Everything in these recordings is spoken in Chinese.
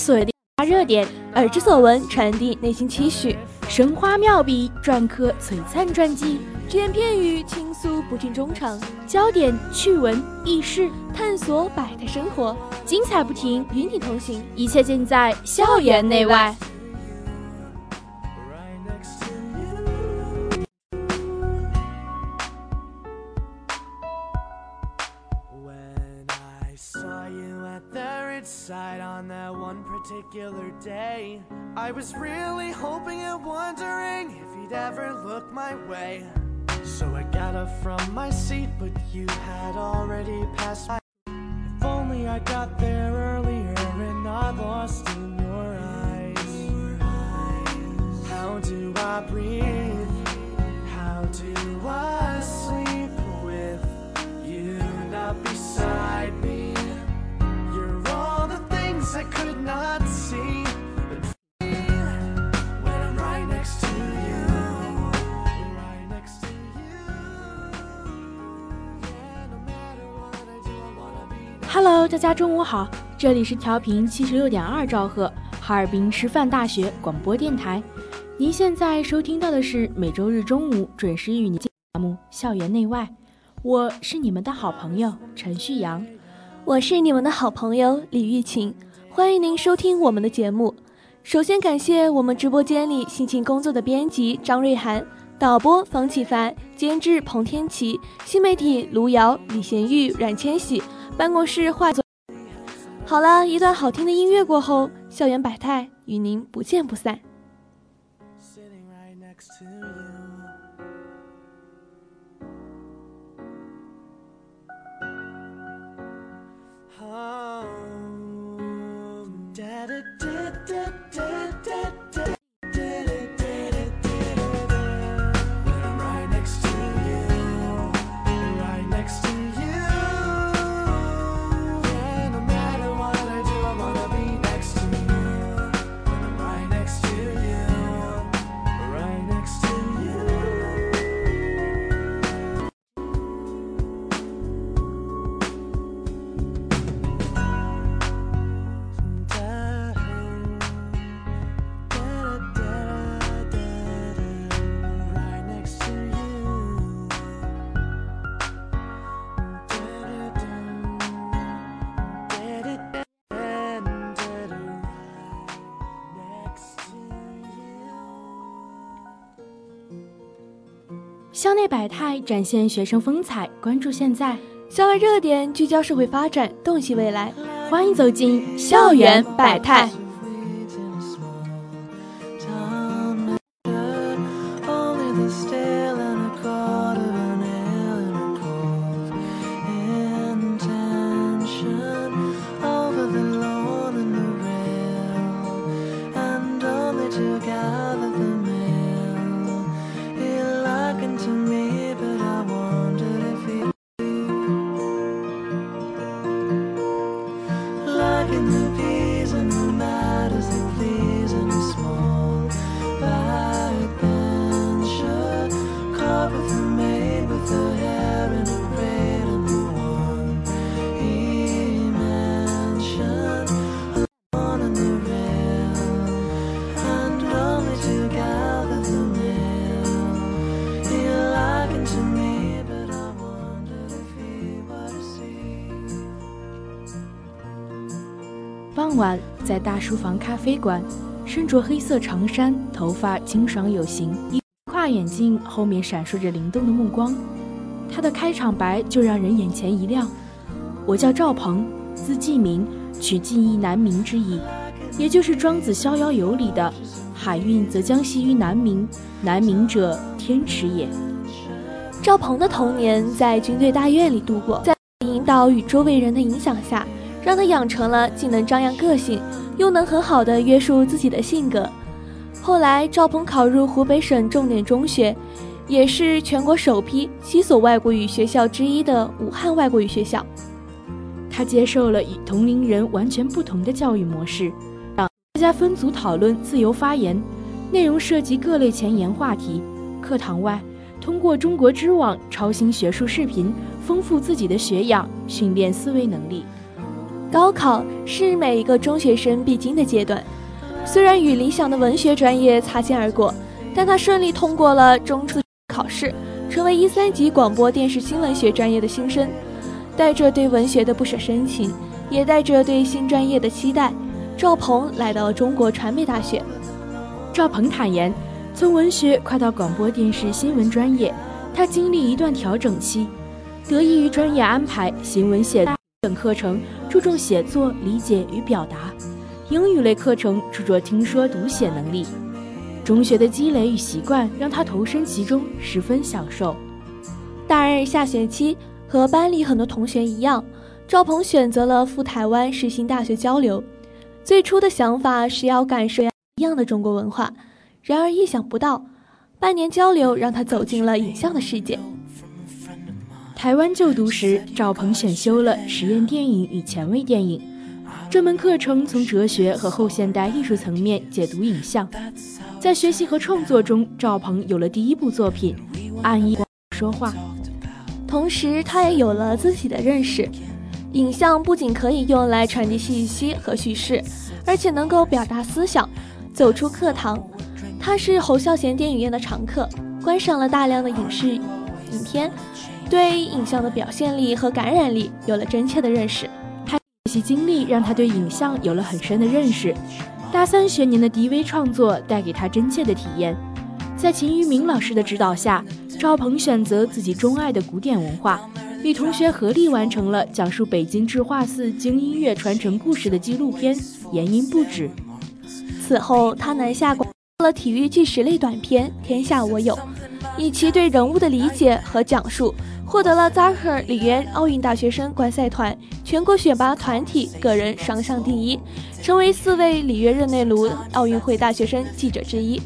所见，发热点；耳之所闻，传递内心期许。神花妙笔，篆刻璀璨传记。只言片语，倾诉不尽衷肠。焦点、趣闻、轶事，探索百态生活，精彩不停，与你同行。一切尽在校园内外。Saw you at the particular day. I was really hoping and wondering if you'd ever look my way. So I got up from my seat, but you had already passed by. If only I got there Hello，大家中午好，这里是调频七十六点二兆赫，哈尔滨师范大学广播电台。您现在收听到的是每周日中午准时与您节目《校园内外》，我是你们的好朋友陈旭阳，我是你们的好朋友李玉琴，欢迎您收听我们的节目。首先感谢我们直播间里辛勤工作的编辑张瑞涵、导播方启凡、监制彭天琪、新媒体卢瑶、李贤玉、阮千玺、办公室化作。好了一段好听的音乐过后，校园百态与您不见不散。Oh, 校内百态展现学生风采，关注现在，校外热点聚焦社会发展，洞悉未来。欢迎走进校园百态。大书房咖啡馆，身着黑色长衫，头发清爽有型，一跨眼镜，后面闪烁着灵动的目光。他的开场白就让人眼前一亮：“我叫赵鹏，字季明，取记忆难明之意，也就是庄子《逍遥游》里的‘海运则将系于南冥，南冥者天池也’。”赵鹏的童年在军队大院里度过，在引导与周围人的影响下。让他养成了既能张扬个性，又能很好的约束自己的性格。后来，赵鹏考入湖北省重点中学，也是全国首批七所外国语学校之一的武汉外国语学校。他接受了与同龄人完全不同的教育模式，让大家分组讨论、自由发言，内容涉及各类前沿话题。课堂外，通过中国知网超新学术视频，丰富自己的学养，训练思维能力。高考是每一个中学生必经的阶段，虽然与理想的文学专业擦肩而过，但他顺利通过了中初考试，成为一三级广播电视新闻学专业的新生。带着对文学的不舍深情，也带着对新专业的期待，赵鹏来到了中国传媒大学。赵鹏坦言，从文学跨到广播电视新闻专业，他经历一段调整期，得益于专业安排，新闻写等课程。注重写作、理解与表达，英语类课程注重听说读写能力。中学的积累与习惯让他投身其中，十分享受。大二下学期，和班里很多同学一样，赵鹏选择了赴台湾世新大学交流。最初的想法是要感受一样的中国文化，然而意想不到，半年交流让他走进了影像的世界。台湾就读时，赵鹏选修了实验电影与前卫电影这门课程，从哲学和后现代艺术层面解读影像。在学习和创作中，赵鹏有了第一部作品《按一说话》，同时他也有了自己的认识：影像不仅可以用来传递信息和叙事，而且能够表达思想。走出课堂，他是侯孝贤电影院的常客，观赏了大量的影视影片。对影像的表现力和感染力有了真切的认识，他学习经历让他对影像有了很深的认识。大三学年的 DV 创作带给他真切的体验。在秦于明老师的指导下，赵鹏选择自己钟爱的古典文化，与同学合力完成了讲述北京智化寺经音乐传承故事的纪录片《言音不止》。此后，他南下广了体育纪实类短片《天下我有》，以其对人物的理解和讲述。获得了扎克里约奥运大学生观赛团全国选拔团体个人双项第一，成为四位里约热内卢奥运会大学生记者之一。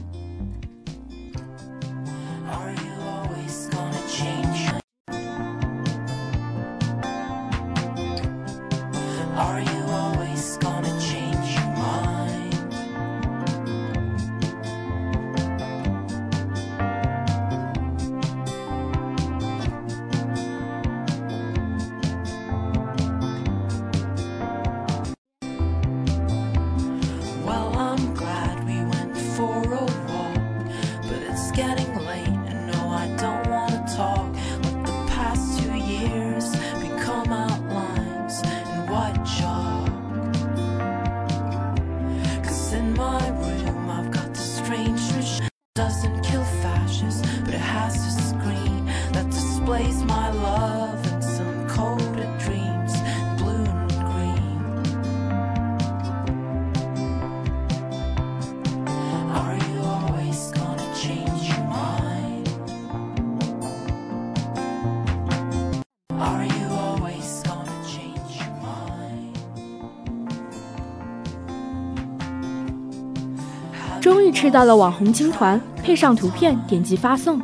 吃到了网红青团，配上图片，点击发送。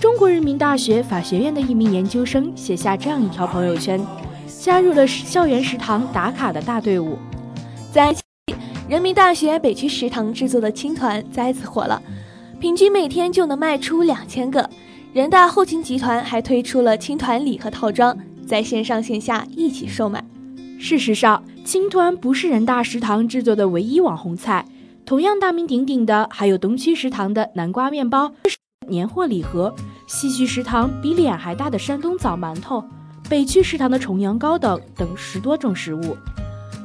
中国人民大学法学院的一名研究生写下这样一条朋友圈，加入了校园食堂打卡的大队伍。在人民大学北区食堂制作的青团再次火了，平均每天就能卖出两千个。人大后勤集团还推出了青团礼盒套装，在线上线下一起售卖。事实上，青团不是人大食堂制作的唯一网红菜。同样大名鼎鼎的还有东区食堂的南瓜面包、年货礼盒，西区食堂比脸还大的山东枣馒头，北区食堂的重阳糕等等十多种食物。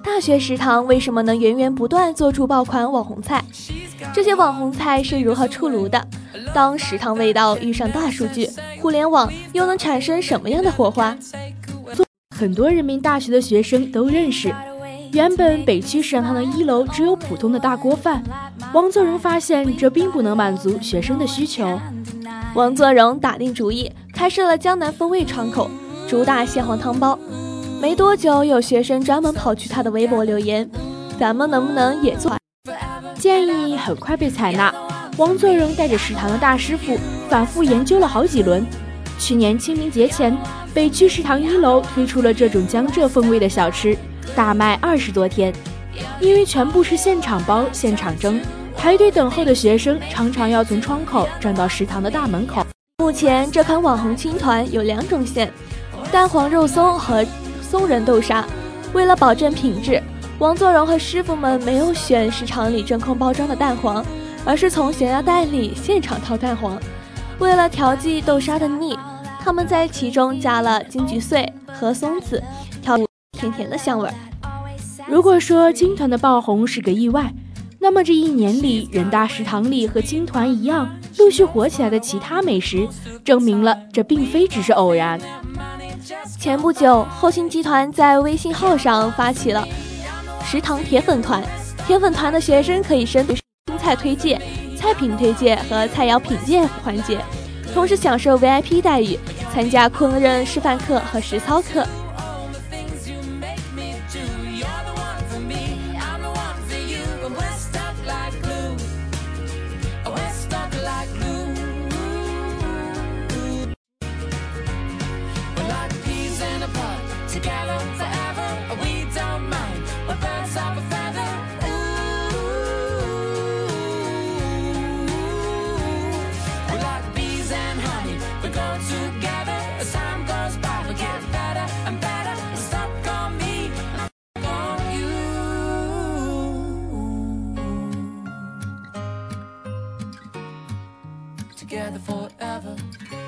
大学食堂为什么能源源不断做出爆款网红菜？这些网红菜是如何出炉的？当食堂味道遇上大数据、互联网，又能产生什么样的火花？很多人民大学的学生都认识。原本北区食堂的一楼只有普通的大锅饭，王作荣发现这并不能满足学生的需求。王作荣打定主意，开设了江南风味窗口，主打蟹黄汤包。没多久，有学生专门跑去他的微博留言：“咱们能不能也做？”建议很快被采纳。王作荣带着食堂的大师傅反复研究了好几轮。去年清明节前，北区食堂一楼推出了这种江浙风味的小吃。大卖二十多天，因为全部是现场包、现场蒸，排队等候的学生常常要从窗口站到食堂的大门口。目前这款网红青团有两种馅：蛋黄肉松和松仁豆沙。为了保证品质，王作荣和师傅们没有选市场里真空包装的蛋黄，而是从咸鸭蛋里现场掏蛋黄。为了调剂豆沙的腻，他们在其中加了金桔碎和松子，甜甜的香味。如果说金团的爆红是个意外，那么这一年里，人大食堂里和金团一样陆续火起来的其他美食，证明了这并非只是偶然。前不久，后勤集团在微信号上发起了食堂铁粉团，铁粉团的学生可以申请新菜推荐、菜品推荐和菜肴品鉴环节，同时享受 VIP 待遇，参加烹饪示范课和实操课。together forever.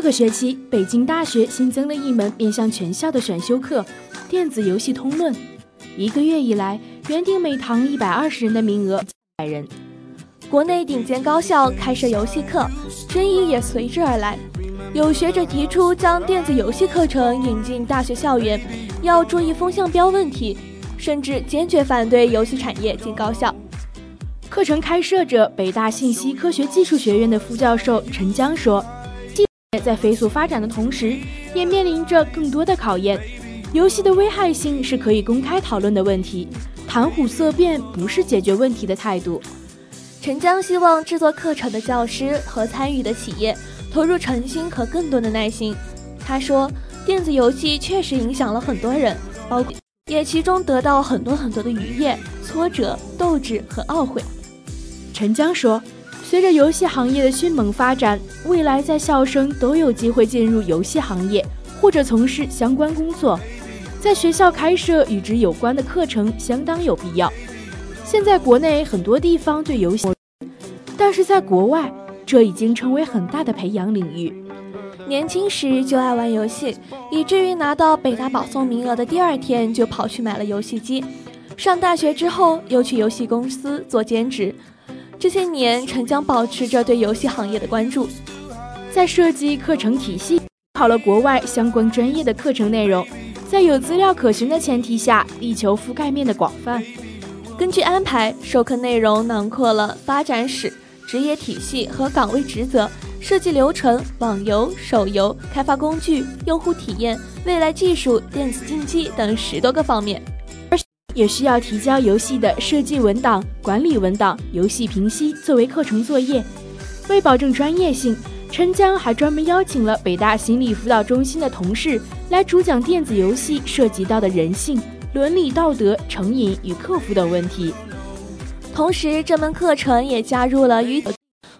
这个学期，北京大学新增了一门面向全校的选修课——电子游戏通论。一个月以来，原定每堂一百二十人的名额，百人。国内顶尖高校开设游戏课，争议也随之而来。有学者提出将电子游戏课程引进大学校园，要注意风向标问题，甚至坚决反对游戏产业进高校。课程开设者北大信息科学技术学院的副教授陈江说。在飞速发展的同时，也面临着更多的考验。游戏的危害性是可以公开讨论的问题，谈虎色变不是解决问题的态度。陈江希望制作课程的教师和参与的企业投入诚心和更多的耐心。他说：“电子游戏确实影响了很多人，包括也其中得到很多很多的愉悦、挫折、斗志和懊悔。”陈江说。随着游戏行业的迅猛发展，未来在校生都有机会进入游戏行业或者从事相关工作，在学校开设与之有关的课程相当有必要。现在国内很多地方对游戏，但是在国外，这已经成为很大的培养领域。年轻时就爱玩游戏，以至于拿到北大保送名额的第二天就跑去买了游戏机。上大学之后，又去游戏公司做兼职。这些年，陈江保持着对游戏行业的关注，在设计课程体系，考了国外相关专业的课程内容，在有资料可循的前提下，力求覆盖面的广泛。根据安排，授课内容囊括了发展史、职业体系和岗位职责、设计流程、网游、手游、开发工具、用户体验、未来技术、电子竞技等十多个方面。也需要提交游戏的设计文档、管理文档、游戏评析作为课程作业。为保证专业性，陈江还专门邀请了北大心理辅导中心的同事来主讲电子游戏涉及到的人性、伦理道德、成瘾与克服等问题。同时，这门课程也加入了与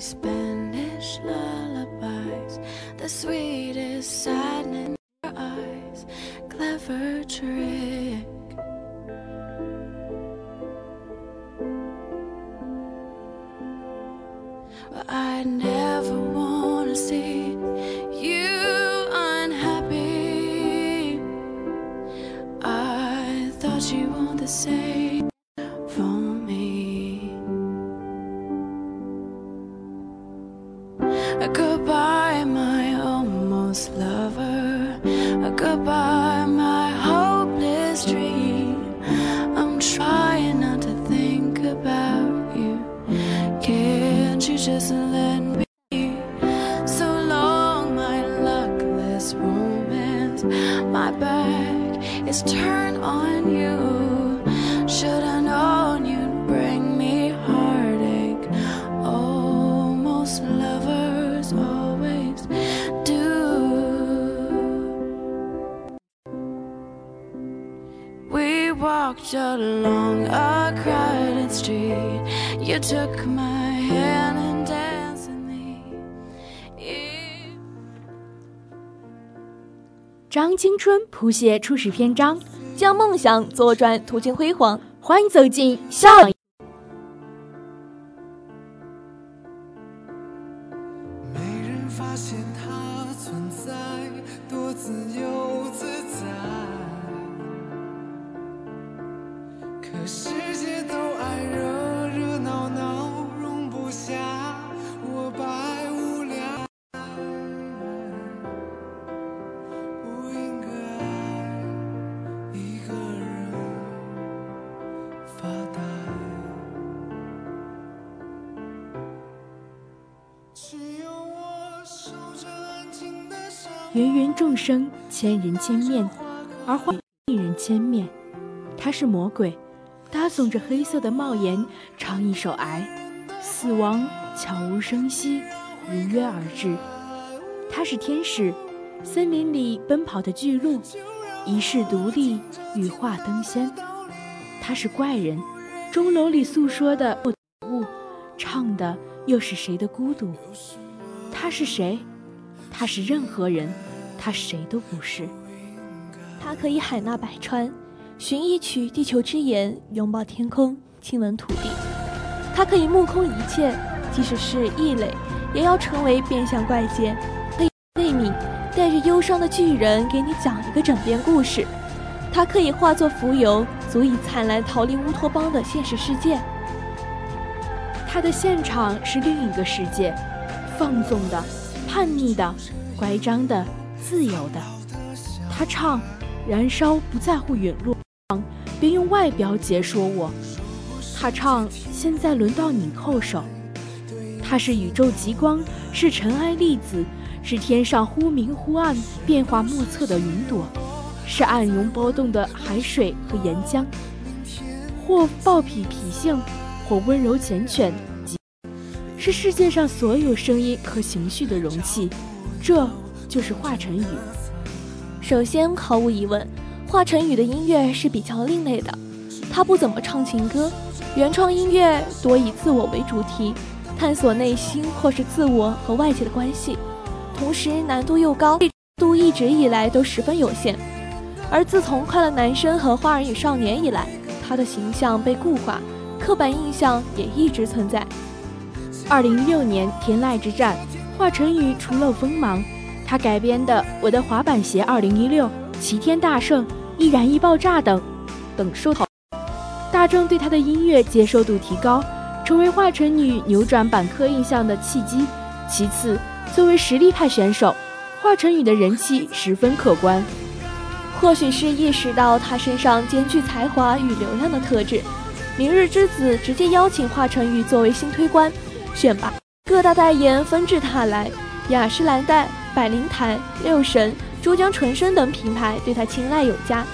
Spanish lullabies, the sweetest sadness. in your eyes, clever tricks. My back is turned on you. Should I known you'd bring me heartache? Almost lovers always do. We walked along a crowded street. You took my hand 张青春谱写初始篇章，将梦想左转，途径辉煌。欢迎走进校园。芸芸众生，千人千面，而花一人千面。他是魔鬼，搭耸着黑色的帽檐，唱一首哀。死亡悄无声息，如约而至。他是天使，森林里奔跑的巨鹿，一世独立，羽化登仙。他是怪人，钟楼里诉说的不物，唱的又是谁的孤独？他是谁？他是任何人，他谁都不是。他可以海纳百川，寻一曲地球之言，拥抱天空，亲吻土地。他可以目空一切，即使是异类，也要成为变相怪杰。可以悲悯，带着忧伤的巨人给你讲一个枕边故事。他可以化作浮游，足以灿烂逃离乌托邦的现实世界。他的现场是另一个世界，放纵的、叛逆的、乖张的、自由的。他唱：“燃烧不在乎陨落，别用外表解说我。”他唱：“现在轮到你叩首。”他是宇宙极光，是尘埃粒子，是天上忽明忽暗、变化莫测的云朵，是暗涌波动的海水和岩浆，或暴脾脾性，或温柔缱绻，是世界上所有声音和情绪的容器。这就是华晨宇。首先，毫无疑问，华晨宇的音乐是比较另类的。他不怎么唱情歌，原创音乐多以自我为主题。探索内心或是自我和外界的关系，同时难度又高，度一直以来都十分有限。而自从《快乐男生》和《花儿与少年》以来，他的形象被固化，刻板印象也一直存在。二零一六年《天籁之战》，华晨宇初露锋芒，他改编的《我的滑板鞋二零一六》《齐天大圣》《易燃易爆炸》等等受好，大众对他的音乐接受度提高，成为华晨宇扭转板刻印象的契机。其次，作为实力派选手，华晨宇的人气十分可观。或许是意识到他身上兼具才华与流量的特质，明日之子直接邀请华晨宇作为新推官。选拔各大代言纷至沓来，雅诗兰黛、百灵台、六神、珠江纯生等品牌对他青睐有加。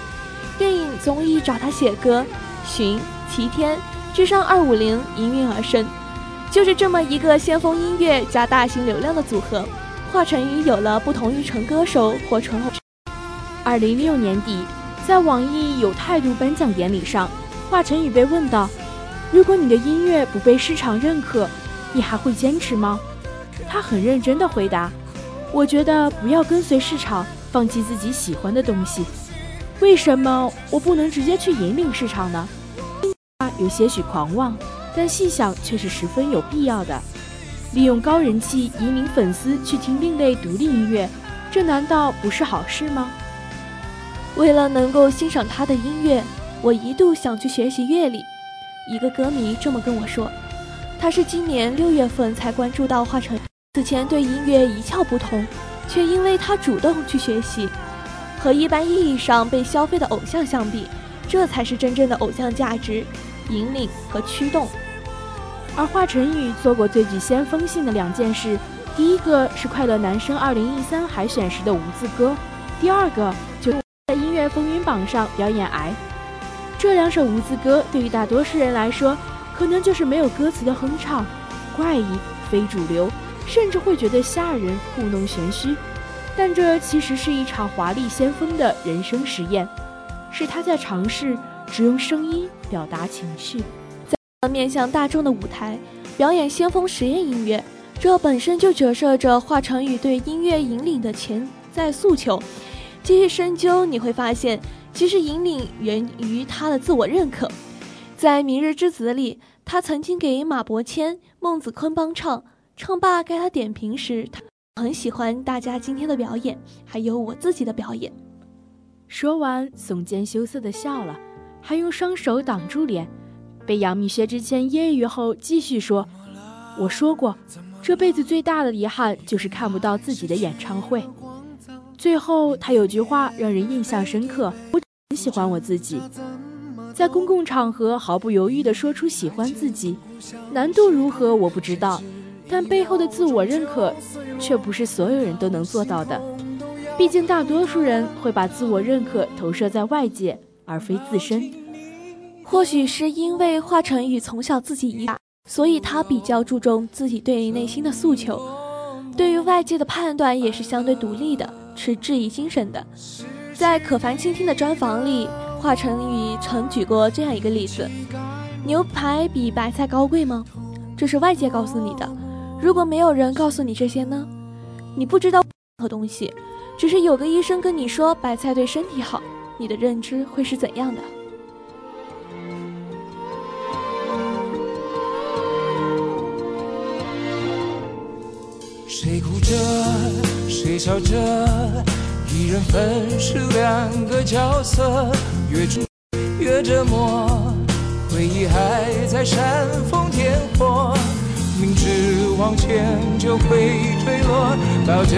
电影综艺找他写歌，寻齐天、智商二五零应运而生，就是这么一个先锋音乐加大型流量的组合。华晨宇有了不同于纯歌手或纯偶。二零一六年底，在网易有态度颁奖典礼上，华晨宇被问到：“如果你的音乐不被市场认可，你还会坚持吗？他很认真地回答：“我觉得不要跟随市场，放弃自己喜欢的东西。为什么我不能直接去引领市场呢？”他有些许狂妄，但细想却是十分有必要的。利用高人气引领粉丝去听另类独立音乐，这难道不是好事吗？为了能够欣赏他的音乐，我一度想去学习乐理。一个歌迷这么跟我说。他是今年六月份才关注到华晨，此前对音乐一窍不通，却因为他主动去学习，和一般意义上被消费的偶像相比，这才是真正的偶像价值、引领和驱动。而华晨宇做过最具先锋性的两件事，第一个是《快乐男声》二零一三海选时的无字歌，第二个就是在音乐风云榜上表演《癌》。这两首无字歌对于大多数人来说。可能就是没有歌词的哼唱，怪异、非主流，甚至会觉得吓人、故弄玄虚。但这其实是一场华丽先锋的人生实验，是他在尝试只用声音表达情绪，在面向大众的舞台表演先锋实验音乐。这本身就折射着华晨宇对音乐引领的潜在诉求。继续深究，你会发现，其实引领源于他的自我认可。在《明日之子》里，他曾经给马伯骞、孟子坤帮唱，唱罢该他点评时，他很喜欢大家今天的表演，还有我自己的表演。说完，耸肩羞涩的笑了，还用双手挡住脸。被杨幂、薛之谦揶揄后，继续说：“我说过，这辈子最大的遗憾就是看不到自己的演唱会。”最后，他有句话让人印象深刻：“我很喜欢我自己。”在公共场合毫不犹豫地说出喜欢自己，难度如何我不知道，但背后的自我认可却不是所有人都能做到的。毕竟大多数人会把自我认可投射在外界，而非自身。或许是因为华晨宇从小自己一，所以他比较注重自己对内心的诉求，对于外界的判断也是相对独立的，持质疑精神的。在可凡倾听的专访里。华晨宇曾举过这样一个例子：牛排比白菜高贵吗？这是外界告诉你的。如果没有人告诉你这些呢？你不知道任何东西，只是有个医生跟你说白菜对身体好，你的认知会是怎样的？谁哭着，谁笑着？一人分饰两个角色，越追越折磨，回忆还在煽风点火，明知往前就会坠落，抱着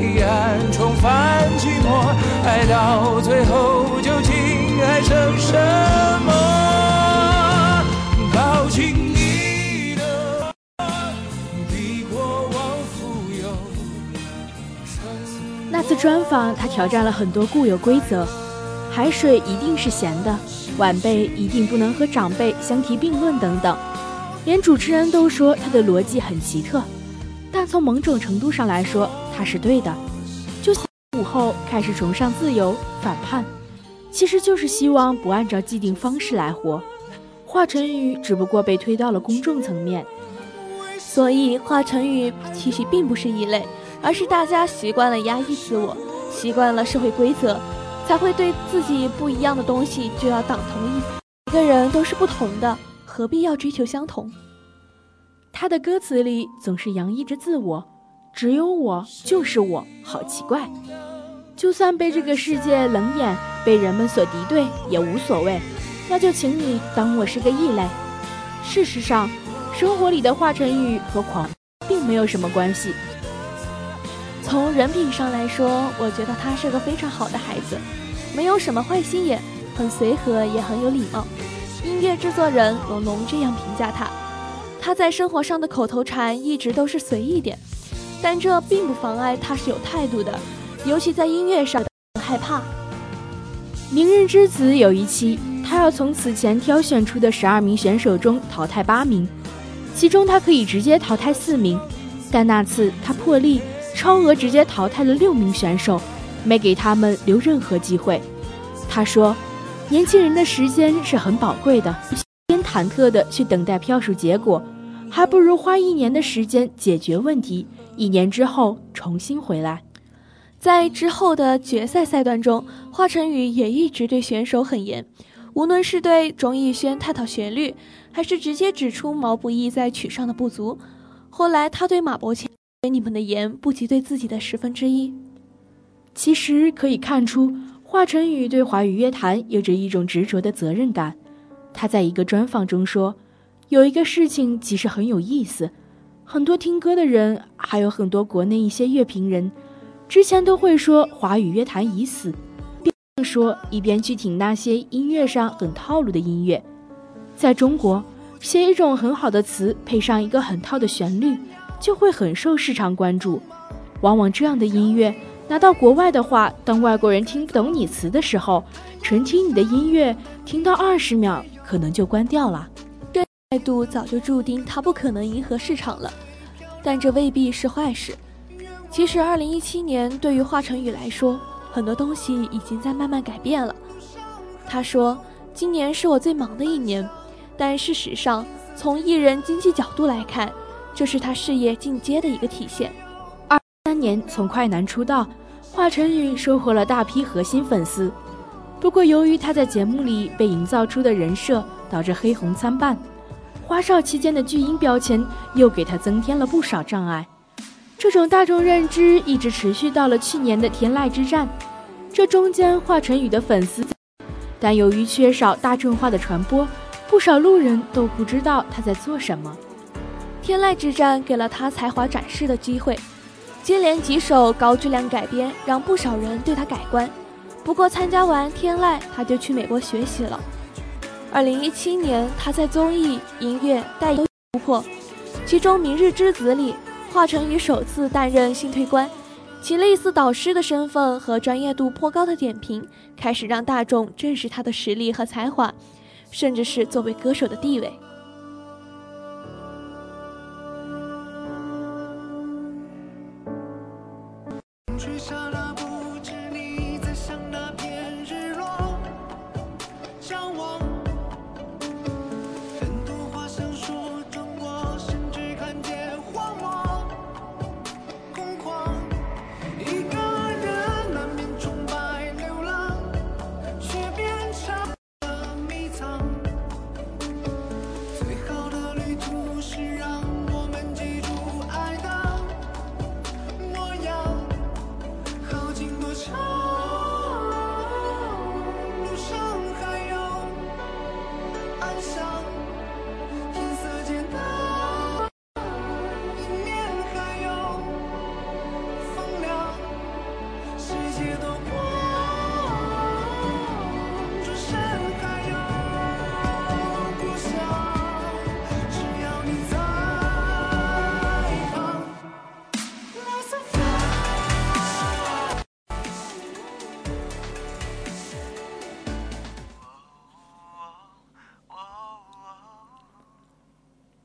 遗憾重返寂寞，爱到最后究竟还剩什么？靠近。那次专访，他挑战了很多固有规则：海水一定是咸的，晚辈一定不能和长辈相提并论等等。连主持人都说他的逻辑很奇特，但从某种程度上来说，他是对的。就午后开始崇尚自由、反叛，其实就是希望不按照既定方式来活。华晨宇只不过被推到了公众层面，所以华晨宇其实并不是异类，而是大家习惯了压抑自我，习惯了社会规则，才会对自己不一样的东西就要党同一。每个人都是不同的，何必要追求相同？他的歌词里总是洋溢着自我，只有我就是我，好奇怪。就算被这个世界冷眼，被人们所敌对，也无所谓。那就请你当我是个异类。事实上，生活里的华晨宇和狂并没有什么关系。从人品上来说，我觉得他是个非常好的孩子，没有什么坏心眼，很随和，也很有礼貌。音乐制作人龙龙这样评价他。他在生活上的口头禅一直都是随意点，但这并不妨碍他是有态度的，尤其在音乐上，害怕。《明日之子》有一期，他要从此前挑选出的十二名选手中淘汰八名，其中他可以直接淘汰四名，但那次他破例超额直接淘汰了六名选手，没给他们留任何机会。他说：“年轻人的时间是很宝贵的。”先忐忑地去等待票数结果，还不如花一年的时间解决问题，一年之后重新回来。在之后的决赛赛段中，华晨宇也一直对选手很严，无论是对钟逸轩探讨旋律，还是直接指出毛不易在曲上的不足。后来他对马伯骞：“给你们的盐不及对自己的十分之一。”其实可以看出，华晨宇对华语乐坛有着一种执着的责任感。他在一个专访中说：“有一个事情其实很有意思，很多听歌的人，还有很多国内一些乐评人，之前都会说华语乐坛已死，并说一边去听那些音乐上很套路的音乐。在中国，写一种很好的词，配上一个很套的旋律，就会很受市场关注。往往这样的音乐拿到国外的话，当外国人听不懂你词的时候，纯听你的音乐，听到二十秒。”可能就关掉了，这态度早就注定他不可能迎合市场了，但这未必是坏事。其实，二零一七年对于华晨宇来说，很多东西已经在慢慢改变了。他说：“今年是我最忙的一年，但事实上，从艺人经济角度来看，这是他事业进阶的一个体现。”二三年从快男出道，华晨宇收获了大批核心粉丝。不过，由于他在节目里被营造出的人设，导致黑红参半，花少期间的巨婴标签又给他增添了不少障碍。这种大众认知一直持续到了去年的天籁之战，这中间华晨宇的粉丝，但由于缺少大众化的传播，不少路人都不知道他在做什么。天籁之战给了他才华展示的机会，接连几首高质量改编，让不少人对他改观。不过参加完天籁，他就去美国学习了。二零一七年，他在综艺、音乐带有突破，其中《明日之子》里，华晨宇首次担任新推官，其类似导师的身份和专业度颇高的点评，开始让大众正视他的实力和才华，甚至是作为歌手的地位。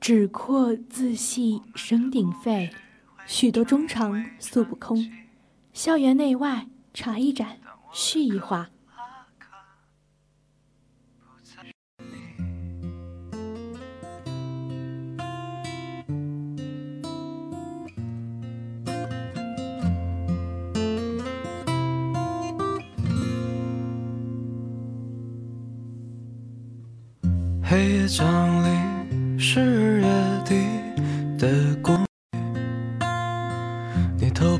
纸阔字细，声鼎沸；许多衷肠诉不空。校园内外，茶一盏，絮一话。黑夜长。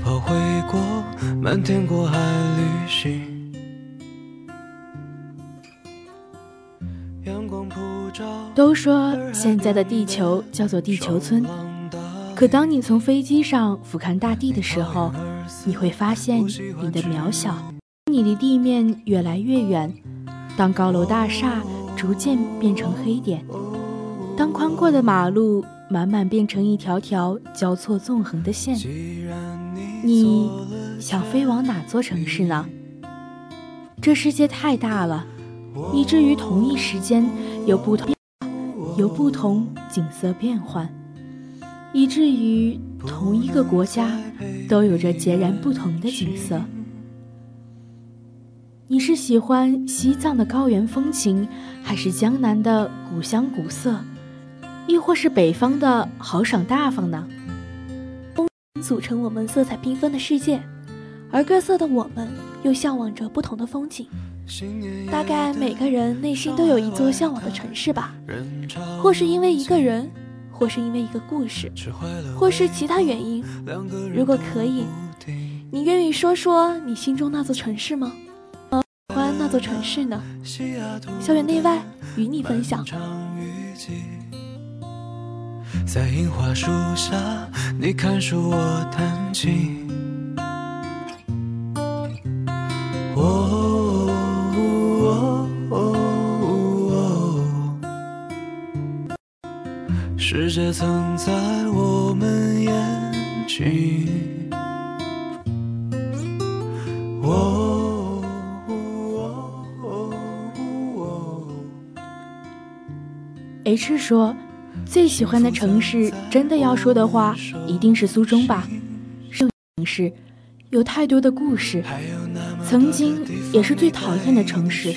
跑回国，漫天过海旅行。都说现在的地球叫做地球村，可当你从飞机上俯瞰大地的时候，你会发现你的渺小。你离地面越来越远，当高楼大厦逐渐变成黑点，当宽阔的马路慢慢变成一条条交错纵横的线，你想飞往哪座城市呢？这世界太大了，以至于同一时间有不同。有不同景色变换，以至于同一个国家都有着截然不同的景色。你是喜欢西藏的高原风情，还是江南的古香古色，亦或是北方的豪爽大方呢？风组成我们色彩缤纷的世界，而各色的我们又向往着不同的风景。大概每个人内心都有一座向往的城市吧，或是因为一个人，或是因为一个故事，或是其他原因。如果可以，你愿意说说你心中那座城市吗？喜欢那座城市呢？校园内外与你分享。在樱花树下，你看书，我弹琴。哦哦哦哦哦世界曾在我们眼睛。H 说：“最喜欢的城市，真的要说的话，一定是苏中吧。城市有太多的故事，曾经也是最讨厌的城市，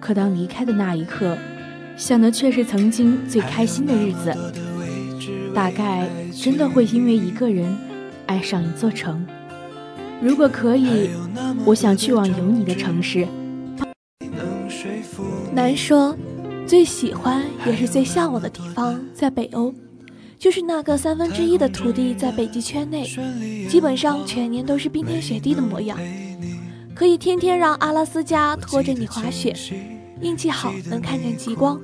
可当离开的那一刻。”想的却是曾经最开心的日子，大概真的会因为一个人爱上一座城。如果可以，我想去往有你的城市。难说，最喜欢也是最向往的地方在北欧，就是那个三分之一的土地在北极圈内，基本上全年都是冰天雪地的模样，可以天天让阿拉斯加拖着你滑雪。运气好能看见极光，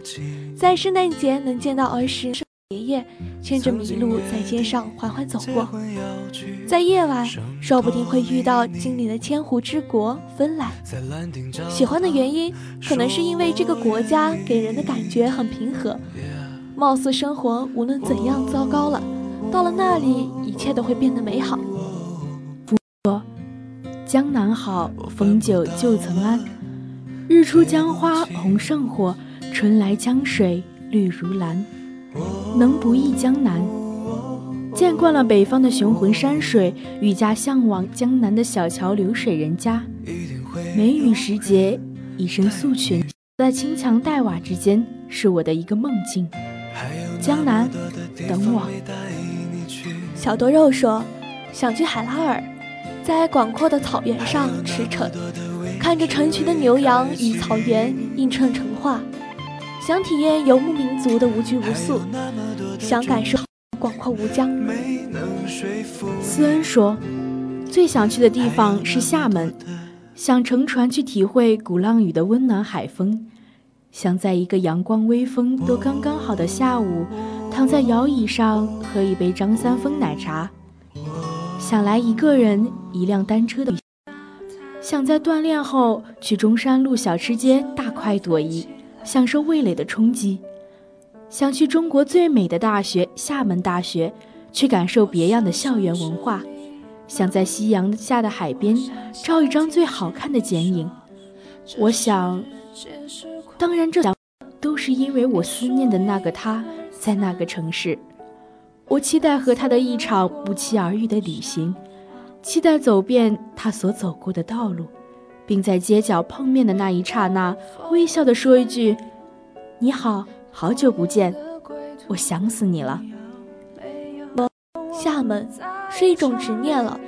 在圣诞节能见到儿时爷爷牵着麋鹿在街上缓缓走过，在夜晚说不定会遇到精灵的千湖之国芬兰。喜欢的原因可能是因为这个国家给人的感觉很平和，貌似生活无论怎样糟糕了，到了那里一切都会变得美好。不过江南好，逢酒旧曾谙。日出江花红胜火，春来江水绿如蓝。能不忆江南？见惯了北方的雄浑山水，愈加向往江南的小桥流水人家。梅雨时节，一身素裙，在青墙黛瓦之间，是我的一个梦境。江南，等我。小多肉说，想去海拉尔，在广阔的草原上驰骋。看着成群的牛羊与草原映衬成画，想体验游牧民族的无拘无束，想感受广阔无疆。思恩说，最想去的地方是厦门，想乘船去体会鼓浪屿的温暖海风，想在一个阳光微风都刚刚好的下午，躺在摇椅上喝一杯张三丰奶茶，想来一个人一辆单车的。想在锻炼后去中山路小吃街大快朵颐，享受味蕾的冲击；想去中国最美的大学厦门大学，去感受别样的校园文化；想在夕阳下的海边照一张最好看的剪影。我想，当然这都是因为我思念的那个他在那个城市。我期待和他的一场不期而遇的旅行。期待走遍他所走过的道路，并在街角碰面的那一刹那，微笑地说一句：“你好，好久不见，我想死你了。”厦门是一种执念了。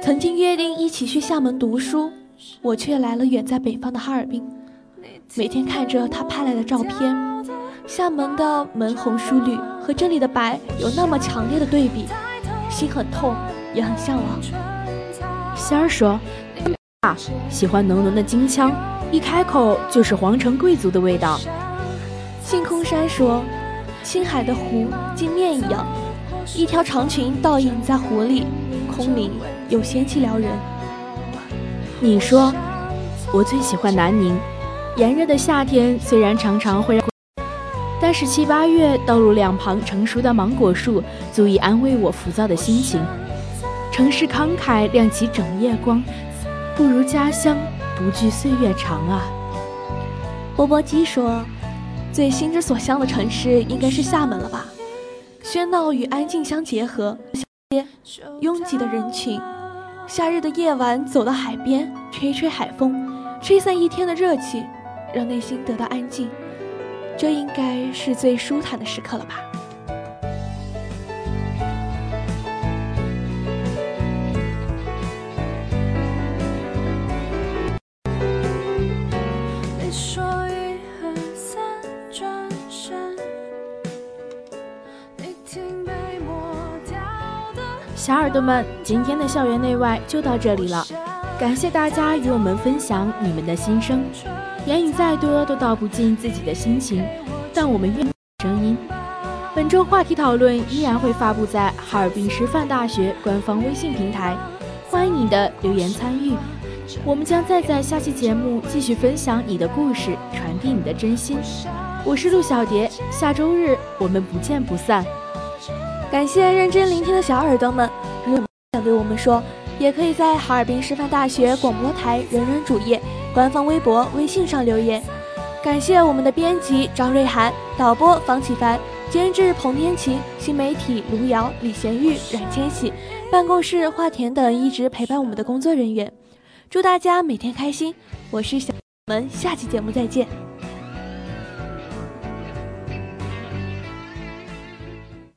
曾经约定一起去厦门读书，我却来了远在北方的哈尔滨。每天看着他拍来的照片，厦门的门红树绿和这里的白有那么强烈的对比，心很痛，也很向往。仙儿说：“啊，喜欢浓浓的京腔，一开口就是皇城贵族的味道。”星空山说：“青海的湖镜面一样，一条长裙倒影在湖里，空灵又仙气撩人。”你说：“我最喜欢南宁，炎热的夏天虽然常常会让，但是七八月道路两旁成熟的芒果树足以安慰我浮躁的心情。城市慷慨亮起整夜光，不如家乡不惧岁月长啊。”波波鸡说。最心之所向的城市应该是厦门了吧？喧闹与安静相结合，拥挤的人群，夏日的夜晚，走到海边，吹吹海风，吹散一天的热气，让内心得到安静，这应该是最舒坦的时刻了吧。小耳朵们，今天的校园内外就到这里了，感谢大家与我们分享你们的心声。言语再多都道不尽自己的心情，但我们愿声音。本周话题讨论依然会发布在哈尔滨师范大学官方微信平台，欢迎你的留言参与。我们将再在下期节目继续分享你的故事，传递你的真心。我是陆小蝶，下周日我们不见不散。感谢认真聆听的小耳朵们，如果想对我们说，也可以在哈尔滨师范大学广播台人人主页、官方微博、微信上留言。感谢我们的编辑张瑞涵、导播方启凡、监制彭天琪、新媒体卢瑶、李贤玉、冉千玺、办公室华田等一直陪伴我们的工作人员。祝大家每天开心！我是小，我们下期节目再见。